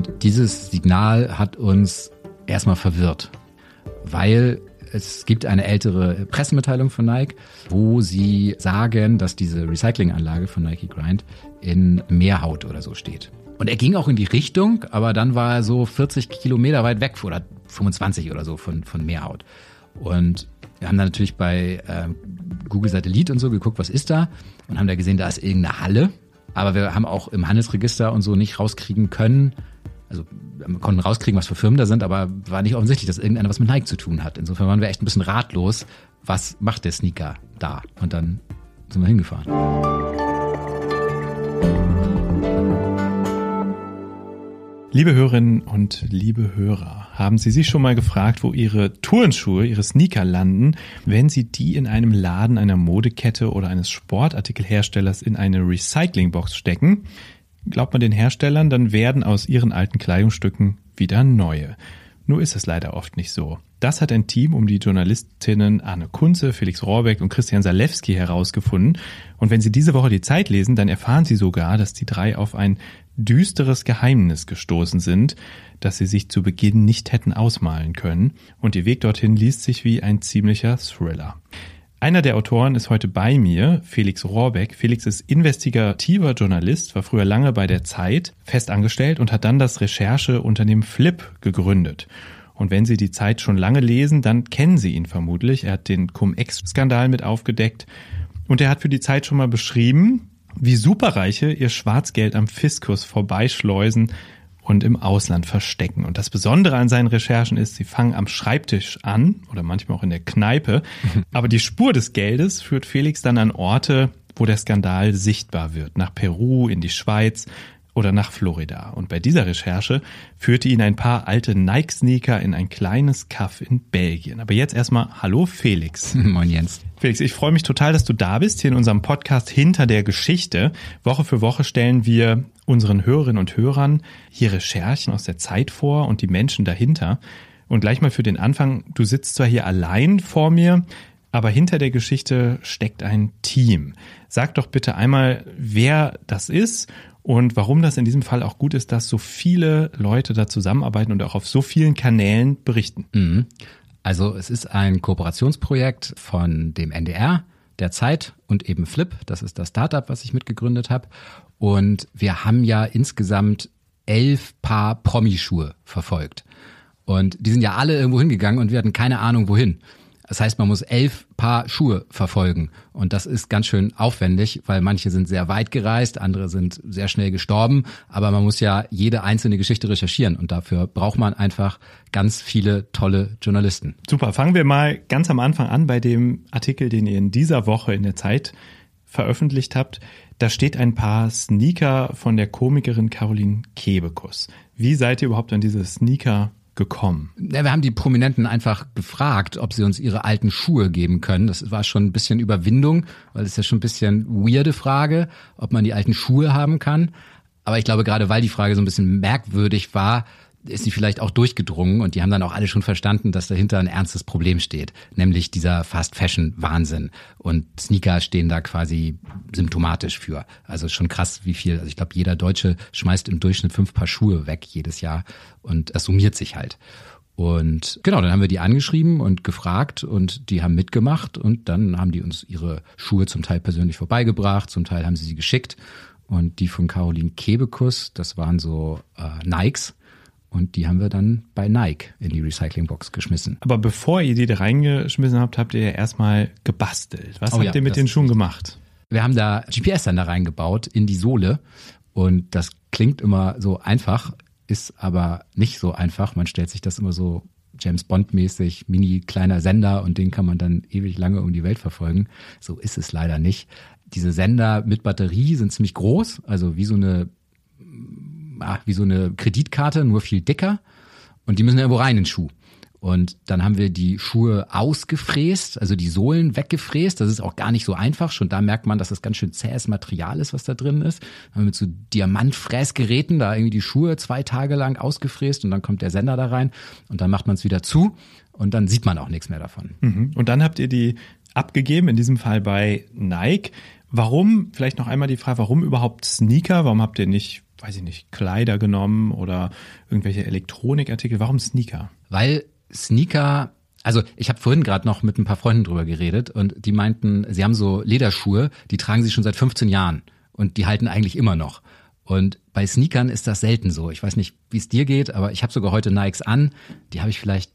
Und dieses Signal hat uns erstmal verwirrt, weil es gibt eine ältere Pressemitteilung von Nike, wo sie sagen, dass diese Recyclinganlage von Nike Grind in Meerhaut oder so steht. Und er ging auch in die Richtung, aber dann war er so 40 Kilometer weit weg oder 25 oder so von, von Meerhaut. Und wir haben dann natürlich bei äh, Google Satellit und so geguckt, was ist da? Und haben da gesehen, da ist irgendeine Halle. Aber wir haben auch im Handelsregister und so nicht rauskriegen können, also wir konnten rauskriegen, was für Firmen da sind, aber war nicht offensichtlich, dass irgendeiner was mit Nike zu tun hat. Insofern waren wir echt ein bisschen ratlos, was macht der Sneaker da? Und dann sind wir hingefahren. Liebe Hörerinnen und liebe Hörer, haben Sie sich schon mal gefragt, wo Ihre Turnschuhe, Ihre Sneaker landen, wenn Sie die in einem Laden einer Modekette oder eines Sportartikelherstellers in eine Recyclingbox stecken? Glaubt man den Herstellern, dann werden aus ihren alten Kleidungsstücken wieder neue. Nur ist es leider oft nicht so. Das hat ein Team um die Journalistinnen Arne Kunze, Felix Rohrbeck und Christian Salewski herausgefunden. Und wenn Sie diese Woche die Zeit lesen, dann erfahren Sie sogar, dass die drei auf ein düsteres Geheimnis gestoßen sind, das sie sich zu Beginn nicht hätten ausmalen können. Und ihr Weg dorthin liest sich wie ein ziemlicher Thriller. Einer der Autoren ist heute bei mir, Felix Rohrbeck. Felix ist investigativer Journalist, war früher lange bei der Zeit fest angestellt und hat dann das Rechercheunternehmen Flip gegründet. Und wenn Sie die Zeit schon lange lesen, dann kennen Sie ihn vermutlich. Er hat den Cum-Ex-Skandal mit aufgedeckt und er hat für die Zeit schon mal beschrieben, wie Superreiche ihr Schwarzgeld am Fiskus vorbeischleusen und im Ausland verstecken. Und das Besondere an seinen Recherchen ist, sie fangen am Schreibtisch an oder manchmal auch in der Kneipe. Aber die Spur des Geldes führt Felix dann an Orte, wo der Skandal sichtbar wird. Nach Peru, in die Schweiz, oder nach Florida. Und bei dieser Recherche führte ihn ein paar alte Nike-Sneaker in ein kleines Kaff in Belgien. Aber jetzt erstmal Hallo Felix. Moin Jens. Felix, ich freue mich total, dass du da bist, hier in unserem Podcast Hinter der Geschichte. Woche für Woche stellen wir unseren Hörerinnen und Hörern hier Recherchen aus der Zeit vor und die Menschen dahinter. Und gleich mal für den Anfang, du sitzt zwar hier allein vor mir, aber hinter der Geschichte steckt ein Team. Sag doch bitte einmal, wer das ist und warum das in diesem Fall auch gut ist, dass so viele Leute da zusammenarbeiten und auch auf so vielen Kanälen berichten. Mhm. Also es ist ein Kooperationsprojekt von dem NDR, der Zeit und eben Flip. Das ist das Startup, was ich mitgegründet habe. Und wir haben ja insgesamt elf Paar Promischuhe verfolgt. Und die sind ja alle irgendwo hingegangen und wir hatten keine Ahnung wohin. Das heißt, man muss elf Paar Schuhe verfolgen. Und das ist ganz schön aufwendig, weil manche sind sehr weit gereist, andere sind sehr schnell gestorben. Aber man muss ja jede einzelne Geschichte recherchieren. Und dafür braucht man einfach ganz viele tolle Journalisten. Super. Fangen wir mal ganz am Anfang an bei dem Artikel, den ihr in dieser Woche in der Zeit veröffentlicht habt. Da steht ein paar Sneaker von der Komikerin Caroline Kebekus. Wie seid ihr überhaupt an diese Sneaker gekommen? Ja, wir haben die Prominenten einfach gefragt, ob sie uns ihre alten Schuhe geben können. Das war schon ein bisschen Überwindung, weil es ja schon ein bisschen weirde Frage, ob man die alten Schuhe haben kann. Aber ich glaube, gerade weil die Frage so ein bisschen merkwürdig war, ist sie vielleicht auch durchgedrungen und die haben dann auch alle schon verstanden, dass dahinter ein ernstes Problem steht, nämlich dieser Fast Fashion Wahnsinn und Sneaker stehen da quasi symptomatisch für. Also schon krass, wie viel, also ich glaube, jeder Deutsche schmeißt im Durchschnitt fünf Paar Schuhe weg jedes Jahr und es summiert sich halt. Und genau, dann haben wir die angeschrieben und gefragt und die haben mitgemacht und dann haben die uns ihre Schuhe zum Teil persönlich vorbeigebracht, zum Teil haben sie sie geschickt und die von Caroline Kebekus, das waren so äh, Nikes, und die haben wir dann bei Nike in die Recyclingbox geschmissen. Aber bevor ihr die da reingeschmissen habt, habt ihr ja erstmal gebastelt. Was oh habt ja, ihr mit den Schuhen gemacht? Wir haben da GPS-Sender reingebaut in die Sohle. Und das klingt immer so einfach, ist aber nicht so einfach. Man stellt sich das immer so James Bond-mäßig, mini kleiner Sender und den kann man dann ewig lange um die Welt verfolgen. So ist es leider nicht. Diese Sender mit Batterie sind ziemlich groß, also wie so eine ah, wie so eine Kreditkarte, nur viel dicker. Und die müssen irgendwo rein in den Schuh. Und dann haben wir die Schuhe ausgefräst, also die Sohlen weggefräst. Das ist auch gar nicht so einfach. Schon da merkt man, dass das ganz schön zähes Material ist, was da drin ist. Dann haben wir mit so Diamantfräsgeräten da irgendwie die Schuhe zwei Tage lang ausgefräst und dann kommt der Sender da rein und dann macht man es wieder zu und dann sieht man auch nichts mehr davon. Mhm. Und dann habt ihr die abgegeben, in diesem Fall bei Nike. Warum, vielleicht noch einmal die Frage, warum überhaupt Sneaker? Warum habt ihr nicht weiß ich nicht, Kleider genommen oder irgendwelche Elektronikartikel? Warum Sneaker? Weil Sneaker also ich habe vorhin gerade noch mit ein paar Freunden drüber geredet und die meinten, sie haben so Lederschuhe, die tragen sie schon seit 15 Jahren und die halten eigentlich immer noch. Und bei Sneakern ist das selten so. Ich weiß nicht, wie es dir geht, aber ich habe sogar heute Nikes an. Die habe ich vielleicht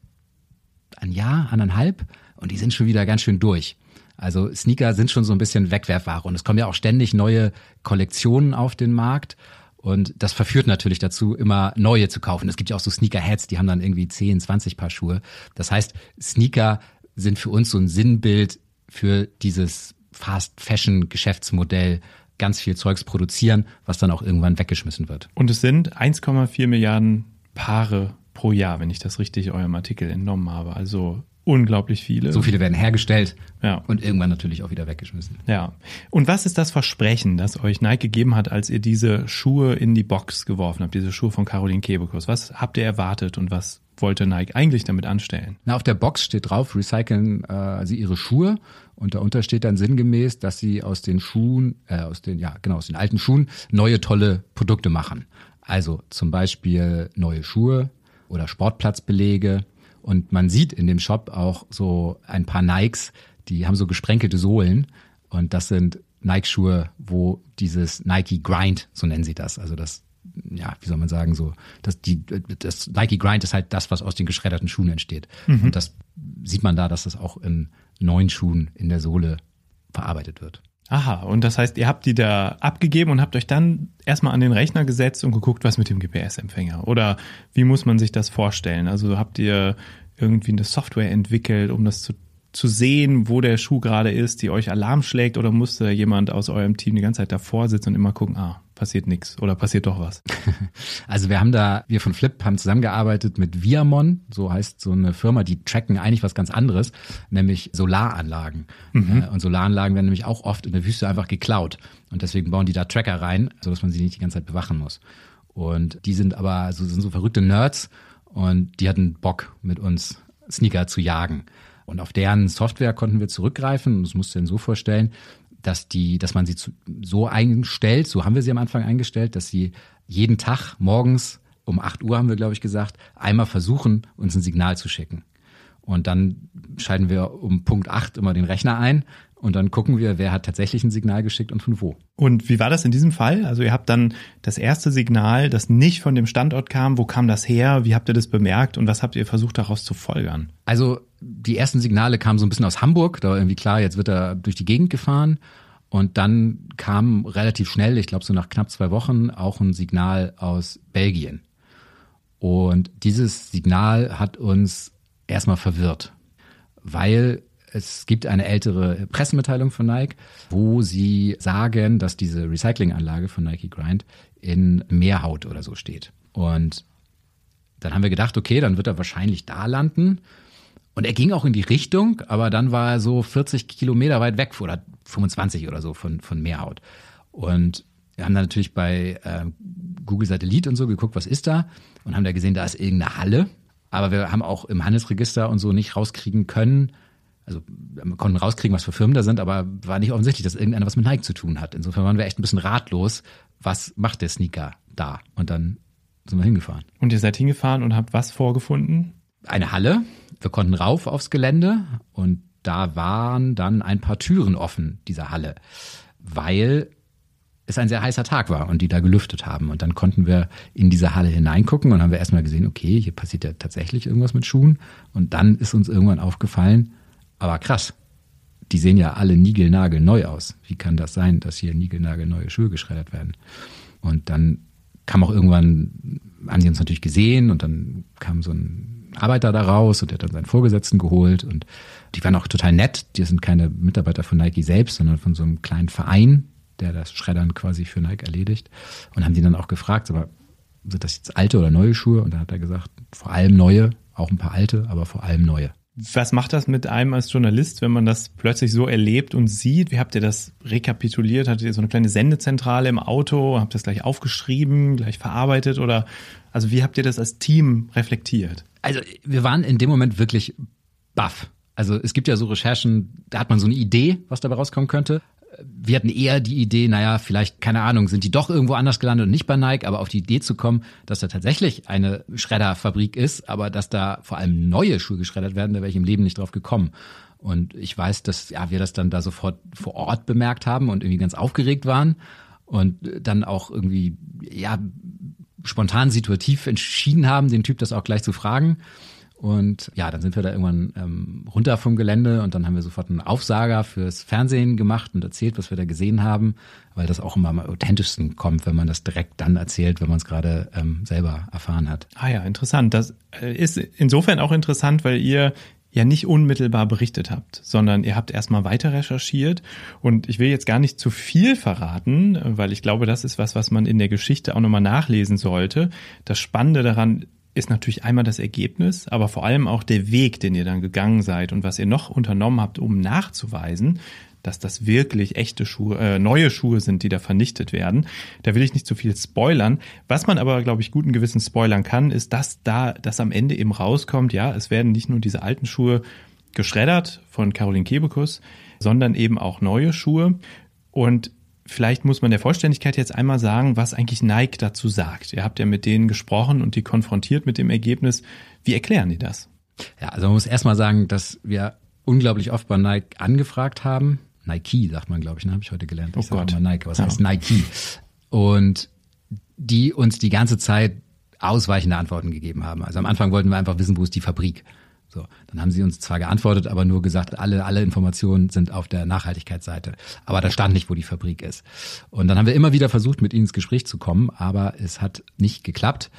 ein Jahr, anderthalb und die sind schon wieder ganz schön durch. Also Sneaker sind schon so ein bisschen Wegwerfware und es kommen ja auch ständig neue Kollektionen auf den Markt. Und das verführt natürlich dazu, immer neue zu kaufen. Es gibt ja auch so Sneaker-Heads, die haben dann irgendwie 10, 20 Paar Schuhe. Das heißt, Sneaker sind für uns so ein Sinnbild für dieses Fast-Fashion-Geschäftsmodell, ganz viel Zeugs produzieren, was dann auch irgendwann weggeschmissen wird. Und es sind 1,4 Milliarden Paare pro Jahr, wenn ich das richtig eurem Artikel entnommen habe. Also unglaublich viele. So viele werden hergestellt ja. und irgendwann natürlich auch wieder weggeschmissen. Ja. Und was ist das Versprechen, das euch Nike gegeben hat, als ihr diese Schuhe in die Box geworfen habt, diese Schuhe von Caroline Kebekus? Was habt ihr erwartet und was wollte Nike eigentlich damit anstellen? Na, auf der Box steht drauf, recyceln äh, sie ihre Schuhe und darunter steht dann sinngemäß, dass sie aus den Schuhen, äh, aus den, ja, genau, aus den alten Schuhen neue tolle Produkte machen. Also zum Beispiel neue Schuhe oder Sportplatzbelege und man sieht in dem Shop auch so ein paar Nikes, die haben so gesprenkelte Sohlen. Und das sind Nike-Schuhe, wo dieses Nike Grind, so nennen sie das. Also das, ja, wie soll man sagen, so, das, die, das Nike Grind ist halt das, was aus den geschredderten Schuhen entsteht. Mhm. Und das sieht man da, dass das auch in neuen Schuhen in der Sohle verarbeitet wird. Aha, und das heißt, ihr habt die da abgegeben und habt euch dann erstmal an den Rechner gesetzt und geguckt, was mit dem GPS-Empfänger. Oder wie muss man sich das vorstellen? Also habt ihr irgendwie eine Software entwickelt, um das zu, zu sehen, wo der Schuh gerade ist, die euch Alarm schlägt, oder musste jemand aus eurem Team die ganze Zeit davor sitzen und immer gucken, ah, passiert nichts oder passiert doch was? Also wir haben da, wir von Flip haben zusammengearbeitet mit Viamon, so heißt so eine Firma, die tracken eigentlich was ganz anderes, nämlich Solaranlagen. Mhm. Äh, und Solaranlagen werden nämlich auch oft in der Wüste einfach geklaut. Und deswegen bauen die da Tracker rein, sodass man sie nicht die ganze Zeit bewachen muss. Und die sind aber so, sind so verrückte Nerds und die hatten Bock, mit uns Sneaker zu jagen. Und auf deren Software konnten wir zurückgreifen. Und das musst du dir so vorstellen, dass die, dass man sie zu, so einstellt, so haben wir sie am Anfang eingestellt, dass sie jeden Tag morgens um 8 Uhr haben wir, glaube ich, gesagt, einmal versuchen, uns ein Signal zu schicken. Und dann schalten wir um Punkt 8 immer den Rechner ein und dann gucken wir, wer hat tatsächlich ein Signal geschickt und von wo. Und wie war das in diesem Fall? Also ihr habt dann das erste Signal, das nicht von dem Standort kam. Wo kam das her? Wie habt ihr das bemerkt und was habt ihr versucht daraus zu folgern? Also die ersten Signale kamen so ein bisschen aus Hamburg. Da war irgendwie klar, jetzt wird er durch die Gegend gefahren. Und dann kam relativ schnell, ich glaube so nach knapp zwei Wochen, auch ein Signal aus Belgien. Und dieses Signal hat uns erstmal verwirrt, weil es gibt eine ältere Pressemitteilung von Nike, wo sie sagen, dass diese Recyclinganlage von Nike Grind in Meerhaut oder so steht. Und dann haben wir gedacht, okay, dann wird er wahrscheinlich da landen. Und er ging auch in die Richtung, aber dann war er so 40 Kilometer weit weg oder 25 oder so von, von Meerhaut. Und wir haben dann natürlich bei äh, Google Satellit und so geguckt, was ist da? Und haben da gesehen, da ist irgendeine Halle. Aber wir haben auch im Handelsregister und so nicht rauskriegen können, also wir konnten rauskriegen, was für Firmen da sind, aber war nicht offensichtlich, dass irgendeiner was mit Nike zu tun hat. Insofern waren wir echt ein bisschen ratlos. Was macht der Sneaker da? Und dann sind wir hingefahren. Und ihr seid hingefahren und habt was vorgefunden? Eine Halle. Wir konnten rauf aufs Gelände und da waren dann ein paar Türen offen dieser Halle, weil es ein sehr heißer Tag war und die da gelüftet haben. Und dann konnten wir in diese Halle hineingucken und haben wir erstmal gesehen, okay, hier passiert ja tatsächlich irgendwas mit Schuhen. Und dann ist uns irgendwann aufgefallen, aber krass, die sehen ja alle niegelnagel neu aus. Wie kann das sein, dass hier niegelnagel neue Schuhe geschreddert werden? Und dann kam auch irgendwann, haben sie uns natürlich gesehen und dann kam so ein Arbeiter da raus und der hat dann seinen Vorgesetzten geholt und die waren auch total nett. Die sind keine Mitarbeiter von Nike selbst, sondern von so einem kleinen Verein, der das Schreddern quasi für Nike erledigt und haben die dann auch gefragt, aber sind das jetzt alte oder neue Schuhe? Und dann hat er gesagt, vor allem neue, auch ein paar alte, aber vor allem neue. Was macht das mit einem als Journalist, wenn man das plötzlich so erlebt und sieht? Wie habt ihr das rekapituliert? Hattet ihr so eine kleine Sendezentrale im Auto? Habt ihr das gleich aufgeschrieben, gleich verarbeitet? Oder also wie habt ihr das als Team reflektiert? Also wir waren in dem Moment wirklich baff. Also es gibt ja so Recherchen, da hat man so eine Idee, was dabei rauskommen könnte. wir hatten eher die Idee, naja, vielleicht, keine Ahnung, sind die doch irgendwo anders gelandet und nicht bei Nike, aber auf die Idee zu kommen, dass da tatsächlich eine Schredderfabrik ist, aber dass da vor allem neue Schuhe geschreddert werden, da wäre ich im Leben nicht drauf gekommen. Und ich weiß, dass ja, wir das dann da sofort vor Ort bemerkt haben und irgendwie ganz aufgeregt waren und dann auch irgendwie, ja, spontan situativ entschieden haben, den Typ das auch gleich zu fragen. Und ja, dann sind wir da irgendwann ähm, runter vom Gelände und dann haben wir sofort einen Aufsager fürs Fernsehen gemacht und erzählt, was wir da gesehen haben, weil das auch immer am authentischsten kommt, wenn man das direkt dann erzählt, wenn man es gerade ähm, selber erfahren hat. Ah ja, interessant. Das äh, ist insofern auch interessant, weil ihr ja nicht unmittelbar berichtet habt, sondern ihr habt erstmal weiter recherchiert und ich will jetzt gar nicht zu viel verraten, weil ich glaube, das ist was, was man in der Geschichte auch nochmal nachlesen sollte. Das Spannende daran ist natürlich einmal das Ergebnis, aber vor allem auch der Weg, den ihr dann gegangen seid und was ihr noch unternommen habt, um nachzuweisen, dass das wirklich echte Schuhe, äh, neue Schuhe sind, die da vernichtet werden. Da will ich nicht zu viel spoilern. Was man aber, glaube ich, guten Gewissen spoilern kann, ist, dass da, dass am Ende eben rauskommt, ja, es werden nicht nur diese alten Schuhe geschreddert von Caroline Kebekus, sondern eben auch neue Schuhe. Und Vielleicht muss man der Vollständigkeit jetzt einmal sagen, was eigentlich Nike dazu sagt. Ihr habt ja mit denen gesprochen und die konfrontiert mit dem Ergebnis. Wie erklären die das? Ja, also man muss erstmal sagen, dass wir unglaublich oft bei Nike angefragt haben. Nike sagt man, glaube ich, ne? habe ich heute gelernt. Ich oh Gott. Nike, was ja. heißt Nike? Und die uns die ganze Zeit ausweichende Antworten gegeben haben. Also am Anfang wollten wir einfach wissen, wo ist die Fabrik. So, dann haben sie uns zwar geantwortet, aber nur gesagt, alle, alle Informationen sind auf der Nachhaltigkeitsseite. Aber da stand nicht, wo die Fabrik ist. Und dann haben wir immer wieder versucht, mit ihnen ins Gespräch zu kommen, aber es hat nicht geklappt.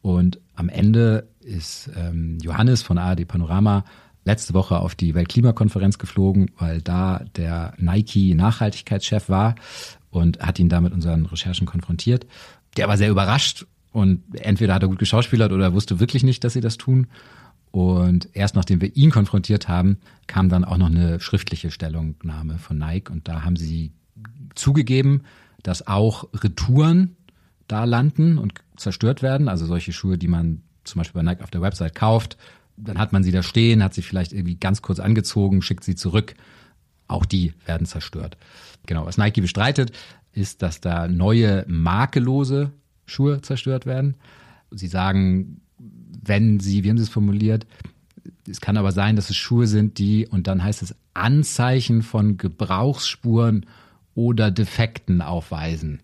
Und am Ende ist ähm, Johannes von ARD Panorama letzte Woche auf die Weltklimakonferenz geflogen, weil da der Nike Nachhaltigkeitschef war und hat ihn da mit unseren Recherchen konfrontiert. Der war sehr überrascht und entweder hat er gut geschauspielert oder wusste wirklich nicht, dass sie das tun. Und erst nachdem wir ihn konfrontiert haben, kam dann auch noch eine schriftliche Stellungnahme von Nike. Und da haben sie zugegeben, dass auch Retouren da landen und zerstört werden. Also solche Schuhe, die man zum Beispiel bei Nike auf der Website kauft. Dann hat man sie da stehen, hat sie vielleicht irgendwie ganz kurz angezogen, schickt sie zurück. Auch die werden zerstört. Genau, was Nike bestreitet, ist, dass da neue makellose Schuhe zerstört werden. Sie sagen, wenn sie, wie haben sie es formuliert, es kann aber sein, dass es Schuhe sind, die, und dann heißt es, Anzeichen von Gebrauchsspuren oder Defekten aufweisen.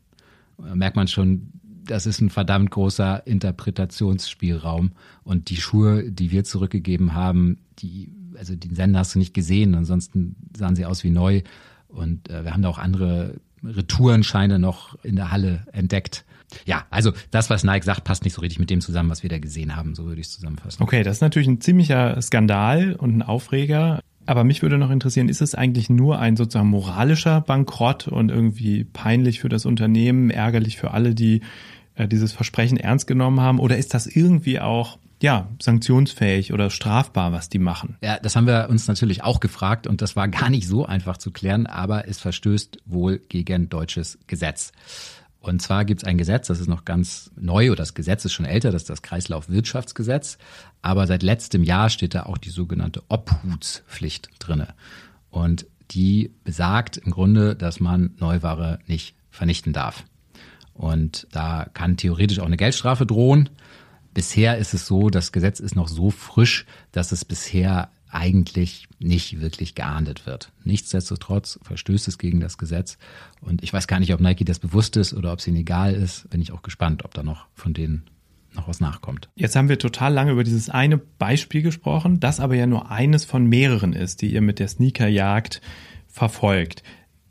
Da merkt man schon, das ist ein verdammt großer Interpretationsspielraum. Und die Schuhe, die wir zurückgegeben haben, die, also den Sender hast du nicht gesehen, ansonsten sahen sie aus wie neu. Und äh, wir haben da auch andere Retourenscheine noch in der Halle entdeckt. Ja, also das, was Nike sagt, passt nicht so richtig mit dem zusammen, was wir da gesehen haben. So würde ich es zusammenfassen. Okay, das ist natürlich ein ziemlicher Skandal und ein Aufreger. Aber mich würde noch interessieren, ist es eigentlich nur ein sozusagen moralischer Bankrott und irgendwie peinlich für das Unternehmen, ärgerlich für alle, die äh, dieses Versprechen ernst genommen haben? Oder ist das irgendwie auch ja, sanktionsfähig oder strafbar, was die machen? Ja, das haben wir uns natürlich auch gefragt und das war gar nicht so einfach zu klären, aber es verstößt wohl gegen deutsches Gesetz. Und zwar gibt es ein Gesetz, das ist noch ganz neu oder das Gesetz ist schon älter, das ist das Kreislaufwirtschaftsgesetz. Aber seit letztem Jahr steht da auch die sogenannte Obhutspflicht drinne. Und die besagt im Grunde, dass man Neuware nicht vernichten darf. Und da kann theoretisch auch eine Geldstrafe drohen. Bisher ist es so, das Gesetz ist noch so frisch, dass es bisher eigentlich nicht wirklich geahndet wird. Nichtsdestotrotz verstößt es gegen das Gesetz. Und ich weiß gar nicht, ob Nike das bewusst ist oder ob es ihnen egal ist. Bin ich auch gespannt, ob da noch von denen noch was nachkommt. Jetzt haben wir total lange über dieses eine Beispiel gesprochen, das aber ja nur eines von mehreren ist, die ihr mit der Sneakerjagd verfolgt.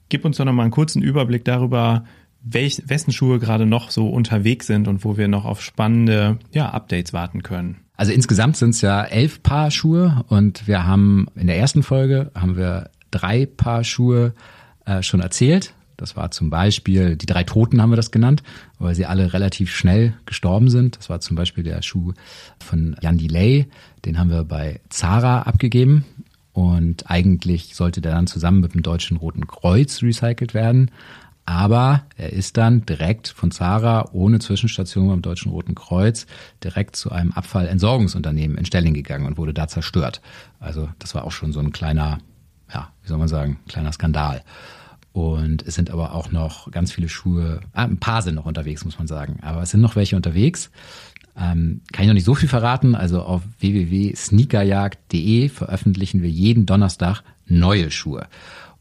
Gib uns doch noch mal einen kurzen Überblick darüber, welch, wessen Schuhe gerade noch so unterwegs sind und wo wir noch auf spannende ja, Updates warten können. Also insgesamt sind es ja elf Paar Schuhe und wir haben in der ersten Folge haben wir drei Paar Schuhe äh, schon erzählt. Das war zum Beispiel, die drei Toten haben wir das genannt, weil sie alle relativ schnell gestorben sind. Das war zum Beispiel der Schuh von Jan Delay, den haben wir bei Zara abgegeben. Und eigentlich sollte der dann zusammen mit dem Deutschen Roten Kreuz recycelt werden. Aber er ist dann direkt von Zara ohne Zwischenstation beim Deutschen Roten Kreuz direkt zu einem Abfallentsorgungsunternehmen in Stelling gegangen und wurde da zerstört. Also das war auch schon so ein kleiner, ja, wie soll man sagen, kleiner Skandal. Und es sind aber auch noch ganz viele Schuhe, ah, ein paar sind noch unterwegs, muss man sagen. Aber es sind noch welche unterwegs. Ähm, kann ich noch nicht so viel verraten. Also auf www.sneakerjagd.de veröffentlichen wir jeden Donnerstag neue Schuhe.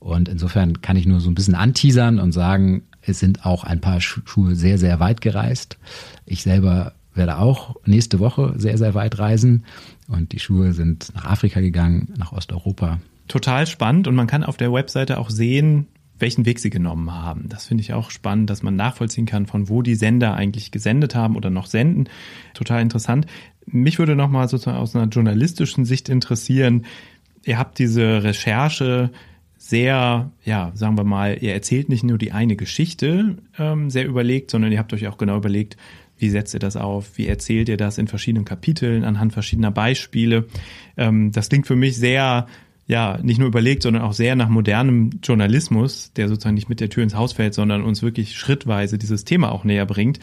Und insofern kann ich nur so ein bisschen anteasern und sagen, es sind auch ein paar Schuhe sehr, sehr weit gereist. Ich selber werde auch nächste Woche sehr, sehr weit reisen. Und die Schuhe sind nach Afrika gegangen, nach Osteuropa. Total spannend. Und man kann auf der Webseite auch sehen, welchen Weg sie genommen haben. Das finde ich auch spannend, dass man nachvollziehen kann, von wo die Sender eigentlich gesendet haben oder noch senden. Total interessant. Mich würde nochmal sozusagen aus einer journalistischen Sicht interessieren. Ihr habt diese Recherche sehr, ja, sagen wir mal, ihr erzählt nicht nur die eine Geschichte ähm, sehr überlegt, sondern ihr habt euch auch genau überlegt, wie setzt ihr das auf? Wie erzählt ihr das in verschiedenen Kapiteln anhand verschiedener Beispiele? Ähm, das klingt für mich sehr ja, nicht nur überlegt, sondern auch sehr nach modernem Journalismus, der sozusagen nicht mit der Tür ins Haus fällt, sondern uns wirklich schrittweise dieses Thema auch näher bringt.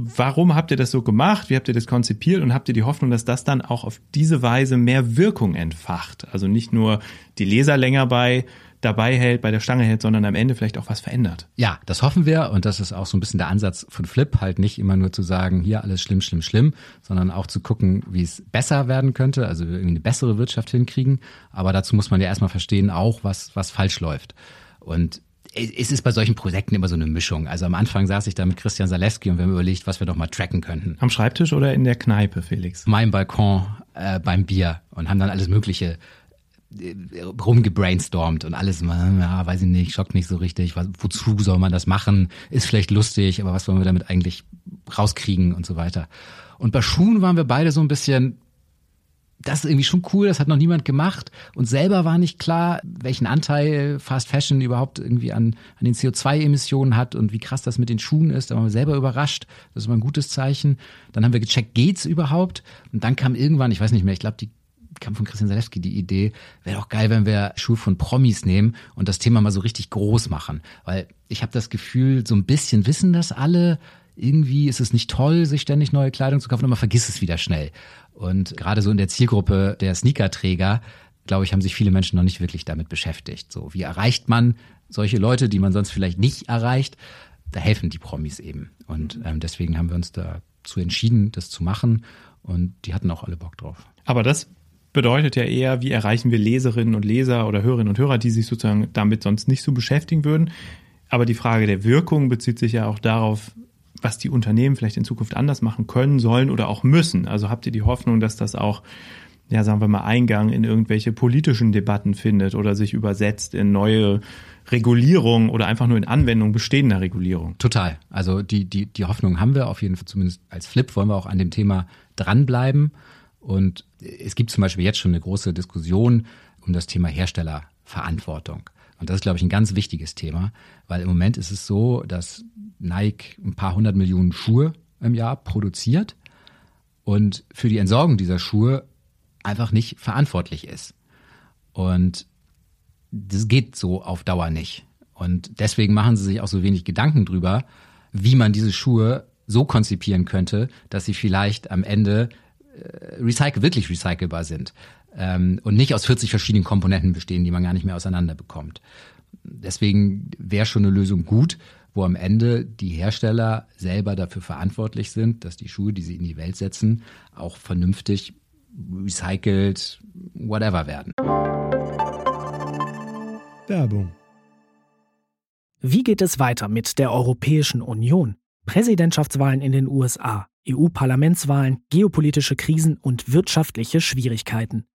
Warum habt ihr das so gemacht? Wie habt ihr das konzipiert? Und habt ihr die Hoffnung, dass das dann auch auf diese Weise mehr Wirkung entfacht? Also nicht nur die Leser länger bei dabei hält, bei der Stange hält, sondern am Ende vielleicht auch was verändert. Ja, das hoffen wir und das ist auch so ein bisschen der Ansatz von Flip, halt nicht immer nur zu sagen, hier alles schlimm, schlimm, schlimm, sondern auch zu gucken, wie es besser werden könnte, also irgendwie eine bessere Wirtschaft hinkriegen. Aber dazu muss man ja erstmal verstehen, auch was, was falsch läuft. Und es ist bei solchen Projekten immer so eine Mischung. Also am Anfang saß ich da mit Christian Zalewski und wir haben überlegt, was wir doch mal tracken könnten. Am Schreibtisch oder in der Kneipe, Felix? Mein Balkon äh, beim Bier und haben dann alles Mögliche rumgebrainstormt und alles, ja, weiß ich nicht, schockt nicht so richtig, wozu soll man das machen, ist vielleicht lustig, aber was wollen wir damit eigentlich rauskriegen und so weiter. Und bei Schuhen waren wir beide so ein bisschen, das ist irgendwie schon cool, das hat noch niemand gemacht und selber war nicht klar, welchen Anteil Fast Fashion überhaupt irgendwie an, an den CO2-Emissionen hat und wie krass das mit den Schuhen ist. Da waren wir selber überrascht, das ist mal ein gutes Zeichen. Dann haben wir gecheckt, geht's überhaupt? Und dann kam irgendwann, ich weiß nicht mehr, ich glaube, die kam von Christian Zalewski die Idee, wäre doch geil, wenn wir Schuhe von Promis nehmen und das Thema mal so richtig groß machen. Weil ich habe das Gefühl, so ein bisschen wissen das alle. Irgendwie ist es nicht toll, sich ständig neue Kleidung zu kaufen, aber man vergisst es wieder schnell. Und gerade so in der Zielgruppe der Sneakerträger, glaube ich, haben sich viele Menschen noch nicht wirklich damit beschäftigt. So, wie erreicht man solche Leute, die man sonst vielleicht nicht erreicht? Da helfen die Promis eben. Und ähm, deswegen haben wir uns dazu entschieden, das zu machen. Und die hatten auch alle Bock drauf. Aber das bedeutet ja eher, wie erreichen wir Leserinnen und Leser oder Hörerinnen und Hörer, die sich sozusagen damit sonst nicht so beschäftigen würden. Aber die Frage der Wirkung bezieht sich ja auch darauf, was die Unternehmen vielleicht in Zukunft anders machen können, sollen oder auch müssen. Also habt ihr die Hoffnung, dass das auch, ja, sagen wir mal, Eingang in irgendwelche politischen Debatten findet oder sich übersetzt in neue Regulierung oder einfach nur in Anwendung bestehender Regulierung? Total. Also die, die, die Hoffnung haben wir auf jeden Fall, zumindest als Flip wollen wir auch an dem Thema dranbleiben. Und es gibt zum Beispiel jetzt schon eine große Diskussion um das Thema Herstellerverantwortung. Und das ist, glaube ich, ein ganz wichtiges Thema, weil im Moment ist es so, dass Nike ein paar hundert Millionen Schuhe im Jahr produziert und für die Entsorgung dieser Schuhe einfach nicht verantwortlich ist. Und das geht so auf Dauer nicht. Und deswegen machen sie sich auch so wenig Gedanken drüber, wie man diese Schuhe so konzipieren könnte, dass sie vielleicht am Ende äh, recycle, wirklich recycelbar sind ähm, und nicht aus 40 verschiedenen Komponenten bestehen, die man gar nicht mehr auseinander bekommt. Deswegen wäre schon eine Lösung gut, wo am Ende die Hersteller selber dafür verantwortlich sind, dass die Schuhe, die sie in die Welt setzen, auch vernünftig recycelt, whatever werden. Werbung. Wie geht es weiter mit der Europäischen Union? Präsidentschaftswahlen in den USA, EU-Parlamentswahlen, geopolitische Krisen und wirtschaftliche Schwierigkeiten.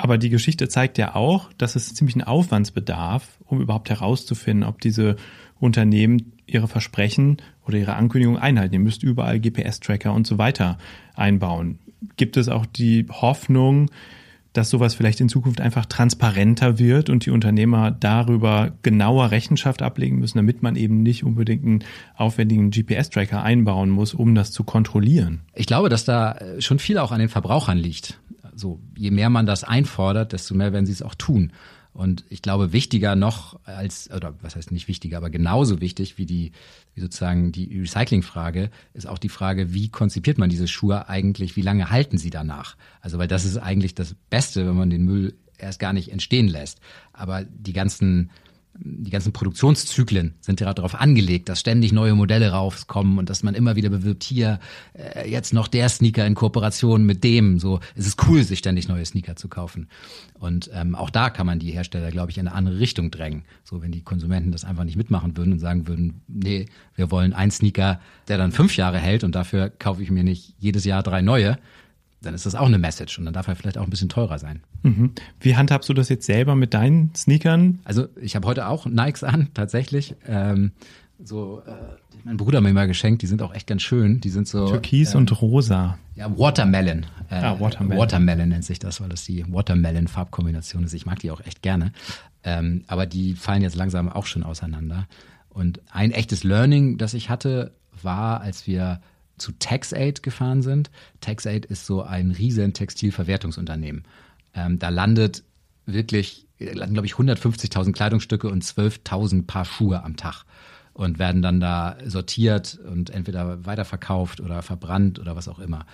Aber die Geschichte zeigt ja auch, dass es ziemlich einen Aufwandsbedarf, um überhaupt herauszufinden, ob diese Unternehmen ihre Versprechen oder ihre Ankündigungen einhalten. Ihr müsst überall GPS-Tracker und so weiter einbauen. Gibt es auch die Hoffnung, dass sowas vielleicht in Zukunft einfach transparenter wird und die Unternehmer darüber genauer Rechenschaft ablegen müssen, damit man eben nicht unbedingt einen aufwendigen GPS-Tracker einbauen muss, um das zu kontrollieren. Ich glaube, dass da schon viel auch an den Verbrauchern liegt. So, je mehr man das einfordert, desto mehr werden sie es auch tun. Und ich glaube, wichtiger noch als, oder was heißt nicht wichtiger, aber genauso wichtig wie die, wie sozusagen die Recyclingfrage, ist auch die Frage, wie konzipiert man diese Schuhe eigentlich, wie lange halten sie danach? Also, weil das ist eigentlich das Beste, wenn man den Müll erst gar nicht entstehen lässt. Aber die ganzen die ganzen Produktionszyklen sind ja darauf angelegt, dass ständig neue Modelle rauskommen und dass man immer wieder bewirbt, hier äh, jetzt noch der Sneaker in Kooperation mit dem. So, es ist cool, sich ständig neue Sneaker zu kaufen. Und ähm, auch da kann man die Hersteller, glaube ich, in eine andere Richtung drängen. So, wenn die Konsumenten das einfach nicht mitmachen würden und sagen würden, nee, wir wollen einen Sneaker, der dann fünf Jahre hält und dafür kaufe ich mir nicht jedes Jahr drei neue, dann ist das auch eine Message und dann darf er vielleicht auch ein bisschen teurer sein. Mhm. Wie handhabst du das jetzt selber mit deinen Sneakern? Also ich habe heute auch Nikes an, tatsächlich. Ähm, so, äh, mein Bruder hat mir mal geschenkt, die sind auch echt ganz schön. Die sind so Türkis ähm, und rosa. Ja, Watermelon. Äh, ah, Watermelon. Watermelon nennt sich das, weil das die Watermelon-Farbkombination ist. Ich mag die auch echt gerne. Ähm, aber die fallen jetzt langsam auch schon auseinander. Und ein echtes Learning, das ich hatte, war, als wir zu TaxAid gefahren sind. TaxAid ist so ein riesen Textilverwertungsunternehmen. Ähm, da landet wirklich, landen glaube ich 150.000 Kleidungsstücke und 12.000 Paar Schuhe am Tag und werden dann da sortiert und entweder weiterverkauft oder verbrannt oder was auch immer.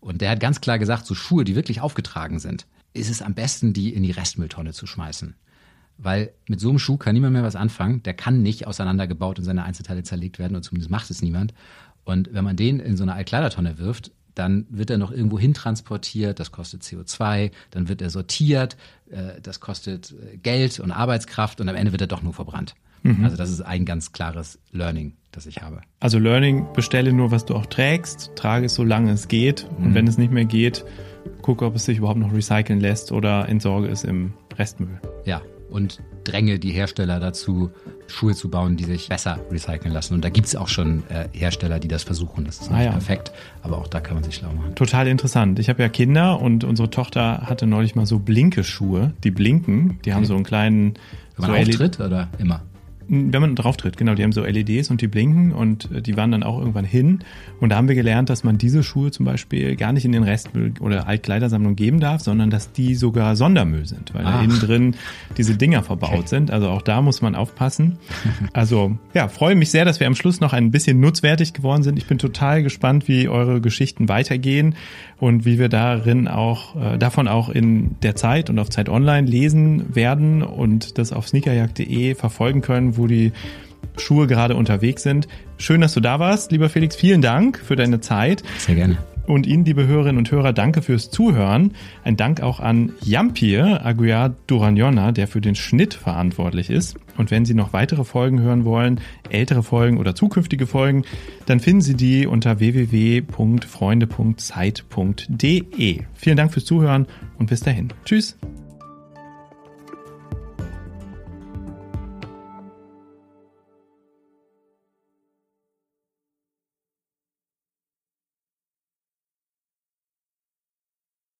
Und der hat ganz klar gesagt, so Schuhe, die wirklich aufgetragen sind, ist es am besten, die in die Restmülltonne zu schmeißen. Weil mit so einem Schuh kann niemand mehr was anfangen. Der kann nicht auseinandergebaut und seine Einzelteile zerlegt werden, und zumindest macht es niemand. Und wenn man den in so eine Altkleidertonne wirft, dann wird er noch irgendwo hin transportiert, das kostet CO2, dann wird er sortiert, äh, das kostet äh, Geld und Arbeitskraft und am Ende wird er doch nur verbrannt. Mhm. Also das ist ein ganz klares Learning, das ich habe. Also Learning, bestelle nur, was du auch trägst, trage es so lange es geht und mhm. wenn es nicht mehr geht, gucke, ob es sich überhaupt noch recyceln lässt oder entsorge es im Restmüll. Ja, und dränge die Hersteller dazu, Schuhe zu bauen, die sich besser recyceln lassen. Und da gibt es auch schon äh, Hersteller, die das versuchen. Das ist nicht ah, ja. perfekt, aber auch da kann man sich schlau machen. Total interessant. Ich habe ja Kinder und unsere Tochter hatte neulich mal so blinke Schuhe, die blinken. Die okay. haben so einen kleinen. Wenn man so auftritt oder immer? Wenn man drauf tritt, genau, die haben so LEDs und die blinken und äh, die waren dann auch irgendwann hin. Und da haben wir gelernt, dass man diese Schuhe zum Beispiel gar nicht in den Restmüll oder Altkleidersammlung geben darf, sondern dass die sogar Sondermüll sind, weil Ach. da innen drin diese Dinger verbaut okay. sind. Also auch da muss man aufpassen. Also ja, freue mich sehr, dass wir am Schluss noch ein bisschen nutzwertig geworden sind. Ich bin total gespannt, wie eure Geschichten weitergehen und wie wir darin auch äh, davon auch in der Zeit und auf Zeit Online lesen werden und das auf sneakerjagd.de verfolgen können, wo die Schuhe gerade unterwegs sind. Schön, dass du da warst, lieber Felix. Vielen Dank für deine Zeit. Sehr gerne. Und Ihnen, liebe Hörerinnen und Hörer, danke fürs Zuhören. Ein Dank auch an Jampir Aguiar Duraniona, der für den Schnitt verantwortlich ist. Und wenn Sie noch weitere Folgen hören wollen, ältere Folgen oder zukünftige Folgen, dann finden Sie die unter www.freunde.zeit.de. Vielen Dank fürs Zuhören und bis dahin. Tschüss.